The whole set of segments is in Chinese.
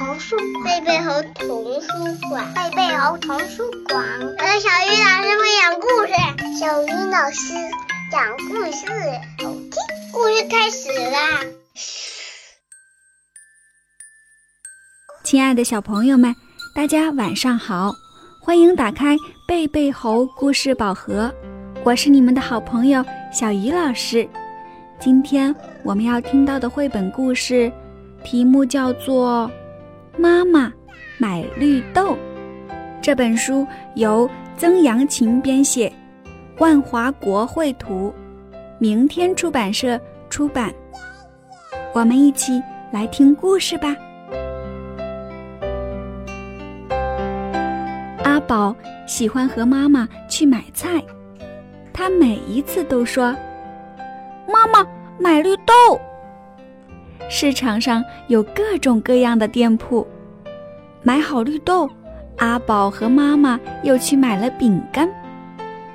童书贝贝猴童书馆，贝贝猴童书馆。我是小鱼老师会讲故事，小鱼老师讲故事，好听。故事开始啦！亲爱的小朋友们，大家晚上好，欢迎打开贝贝猴故事宝盒，我是你们的好朋友小鱼老师。今天我们要听到的绘本故事，题目叫做《妈妈买绿豆》。这本书由曾阳琴编写，万华国绘图，明天出版社出版。我们一起来听故事吧。阿宝喜欢和妈妈去买菜，他每一次都说：“妈妈买绿豆。”市场上有各种各样的店铺，买好绿豆，阿宝和妈妈又去买了饼干。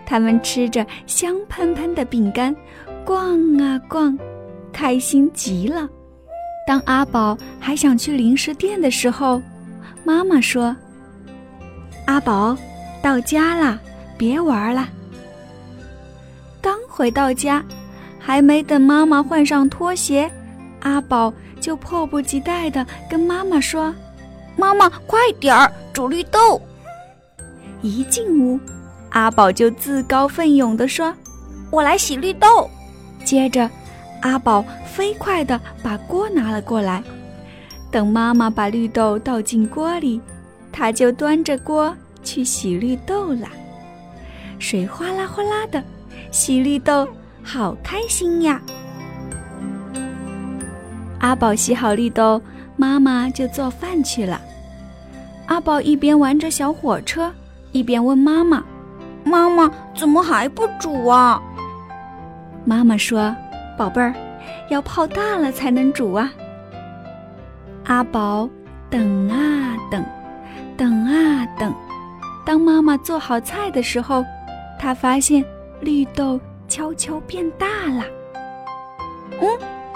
他们吃着香喷喷的饼干，逛啊逛，开心极了。当阿宝还想去零食店的时候，妈妈说。阿宝，到家啦，别玩了。刚回到家，还没等妈妈换上拖鞋，阿宝就迫不及待地跟妈妈说：“妈妈，快点儿煮绿豆！”一进屋，阿宝就自告奋勇地说：“我来洗绿豆。”接着，阿宝飞快地把锅拿了过来，等妈妈把绿豆倒进锅里。他就端着锅去洗绿豆了，水哗啦哗啦的，洗绿豆好开心呀！阿宝洗好绿豆，妈妈就做饭去了。阿宝一边玩着小火车，一边问妈妈：“妈妈，怎么还不煮啊？”妈妈说：“宝贝儿，要泡大了才能煮啊。”阿宝等啊等。等啊等，当妈妈做好菜的时候，他发现绿豆悄悄变大了。嗯，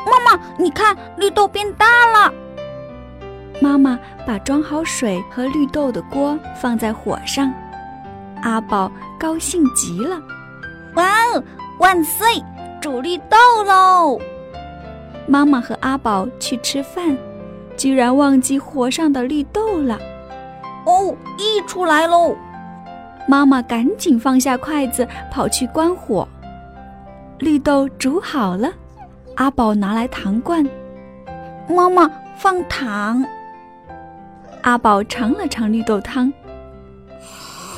妈妈，你看绿豆变大了。妈妈把装好水和绿豆的锅放在火上，阿宝高兴极了。哇哦，万岁，煮绿豆喽！妈妈和阿宝去吃饭，居然忘记火上的绿豆了。哦，溢出来喽！妈妈赶紧放下筷子，跑去关火。绿豆煮好了，阿宝拿来糖罐，妈妈放糖。阿宝尝了尝绿豆汤，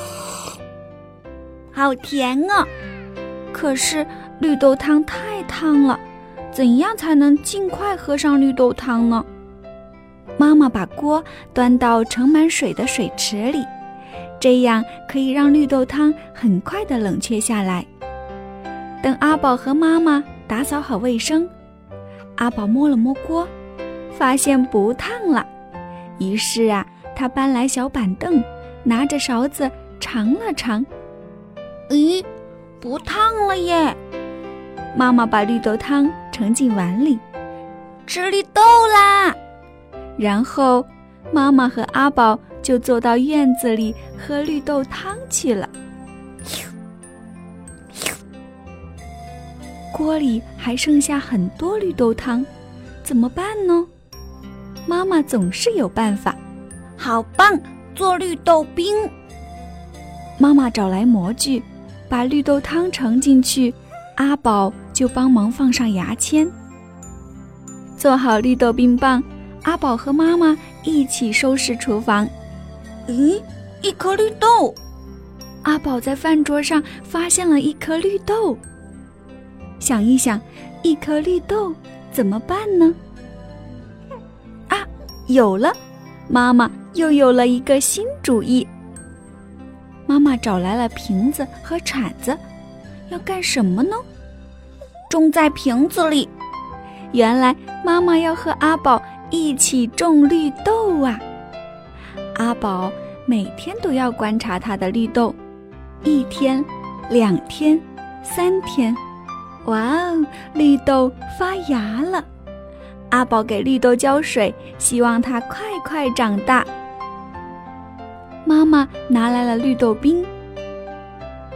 好甜啊！可是绿豆汤太烫了，怎样才能尽快喝上绿豆汤呢？妈妈把锅端到盛满水的水池里，这样可以让绿豆汤很快的冷却下来。等阿宝和妈妈打扫好卫生，阿宝摸了摸锅，发现不烫了。于是啊，他搬来小板凳，拿着勺子尝了尝，咦，不烫了耶！妈妈把绿豆汤盛进碗里，吃绿豆啦！然后，妈妈和阿宝就坐到院子里喝绿豆汤去了。锅里还剩下很多绿豆汤，怎么办呢？妈妈总是有办法。好棒，做绿豆冰！妈妈找来模具，把绿豆汤盛进去，阿宝就帮忙放上牙签，做好绿豆冰棒。阿宝和妈妈一起收拾厨房。咦，一颗绿豆！阿宝在饭桌上发现了一颗绿豆。想一想，一颗绿豆怎么办呢？啊，有了！妈妈又有了一个新主意。妈妈找来了瓶子和铲子，要干什么呢？种在瓶子里。原来妈妈要和阿宝。一起种绿豆啊！阿宝每天都要观察他的绿豆，一天、两天、三天，哇哦，绿豆发芽了！阿宝给绿豆浇水，希望它快快长大。妈妈拿来了绿豆冰，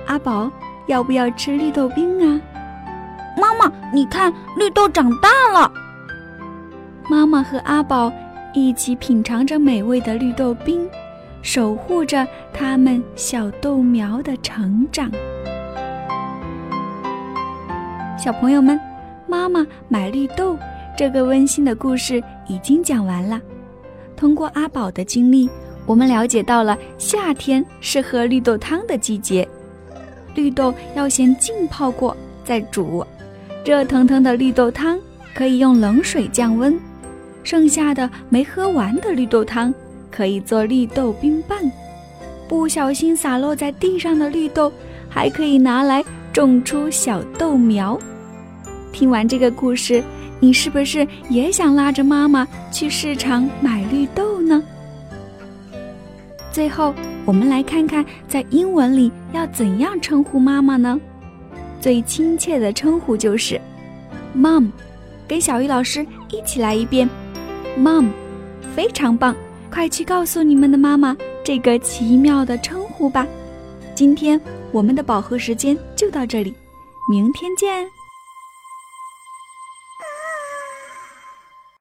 阿宝要不要吃绿豆冰啊？妈妈，你看绿豆长大了。妈妈和阿宝一起品尝着美味的绿豆冰，守护着他们小豆苗的成长。小朋友们，妈妈买绿豆这个温馨的故事已经讲完了。通过阿宝的经历，我们了解到了夏天是喝绿豆汤的季节。绿豆要先浸泡过再煮，热腾腾的绿豆汤可以用冷水降温。剩下的没喝完的绿豆汤可以做绿豆冰棒。不小心洒落在地上的绿豆还可以拿来种出小豆苗。听完这个故事，你是不是也想拉着妈妈去市场买绿豆呢？最后，我们来看看在英文里要怎样称呼妈妈呢？最亲切的称呼就是 “mom”。跟小鱼老师一起来一遍，“mom”，非常棒！快去告诉你们的妈妈这个奇妙的称呼吧。今天我们的饱和时间就到这里，明天见。